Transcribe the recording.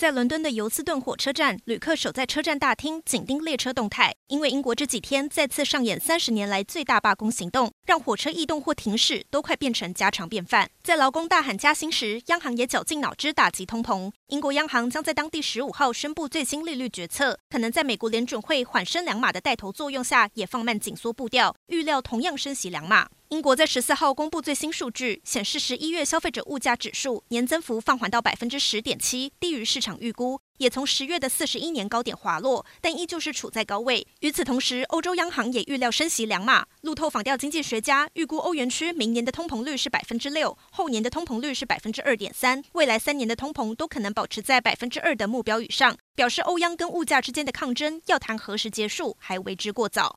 在伦敦的尤斯顿火车站，旅客守在车站大厅，紧盯列车动态。因为英国这几天再次上演三十年来最大罢工行动，让火车异动或停驶都快变成家常便饭。在劳工大喊加薪时，央行也绞尽脑汁打击通膨。英国央行将在当地十五号宣布最新利率决策，可能在美国联准会缓升两码的带头作用下，也放慢紧缩步调，预料同样升息两码。英国在十四号公布最新数据，显示十一月消费者物价指数年增幅放缓到百分之十点七，低于市场预估，也从十月的四十一年高点滑落，但依旧是处在高位。与此同时，欧洲央行也预料升息两码。路透访调经济学家，预估欧元区明年的通膨率是百分之六，后年的通膨率是百分之二点三，未来三年的通膨都可能保持在百分之二的目标以上，表示欧央跟物价之间的抗争要谈何时结束还为之过早。